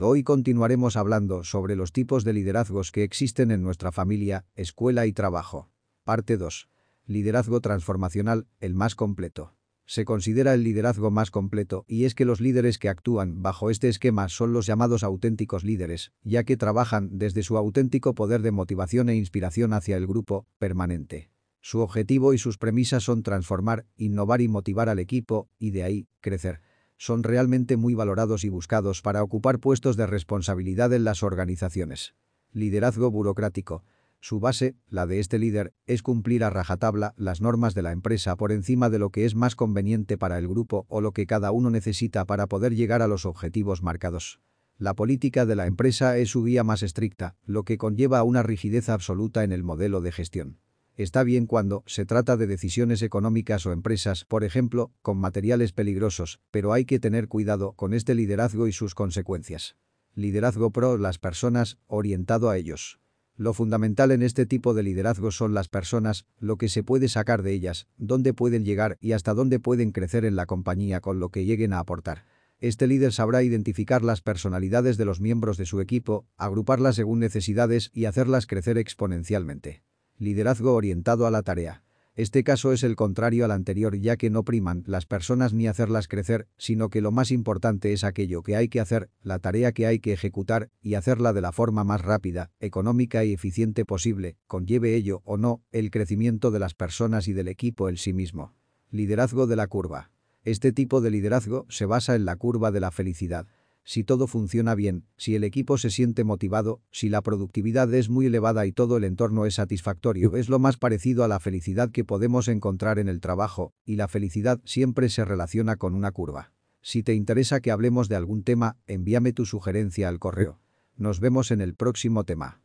Hoy continuaremos hablando sobre los tipos de liderazgos que existen en nuestra familia, escuela y trabajo. Parte 2. Liderazgo transformacional, el más completo. Se considera el liderazgo más completo y es que los líderes que actúan bajo este esquema son los llamados auténticos líderes, ya que trabajan desde su auténtico poder de motivación e inspiración hacia el grupo, permanente. Su objetivo y sus premisas son transformar, innovar y motivar al equipo, y de ahí, crecer. Son realmente muy valorados y buscados para ocupar puestos de responsabilidad en las organizaciones. Liderazgo burocrático. Su base, la de este líder, es cumplir a rajatabla las normas de la empresa por encima de lo que es más conveniente para el grupo o lo que cada uno necesita para poder llegar a los objetivos marcados. La política de la empresa es su guía más estricta, lo que conlleva una rigidez absoluta en el modelo de gestión. Está bien cuando se trata de decisiones económicas o empresas, por ejemplo, con materiales peligrosos, pero hay que tener cuidado con este liderazgo y sus consecuencias. Liderazgo pro las personas, orientado a ellos. Lo fundamental en este tipo de liderazgo son las personas, lo que se puede sacar de ellas, dónde pueden llegar y hasta dónde pueden crecer en la compañía con lo que lleguen a aportar. Este líder sabrá identificar las personalidades de los miembros de su equipo, agruparlas según necesidades y hacerlas crecer exponencialmente. Liderazgo orientado a la tarea. Este caso es el contrario al anterior ya que no priman las personas ni hacerlas crecer, sino que lo más importante es aquello que hay que hacer, la tarea que hay que ejecutar y hacerla de la forma más rápida, económica y eficiente posible, conlleve ello o no, el crecimiento de las personas y del equipo en sí mismo. Liderazgo de la curva. Este tipo de liderazgo se basa en la curva de la felicidad si todo funciona bien, si el equipo se siente motivado, si la productividad es muy elevada y todo el entorno es satisfactorio, es lo más parecido a la felicidad que podemos encontrar en el trabajo, y la felicidad siempre se relaciona con una curva. Si te interesa que hablemos de algún tema, envíame tu sugerencia al correo. Nos vemos en el próximo tema.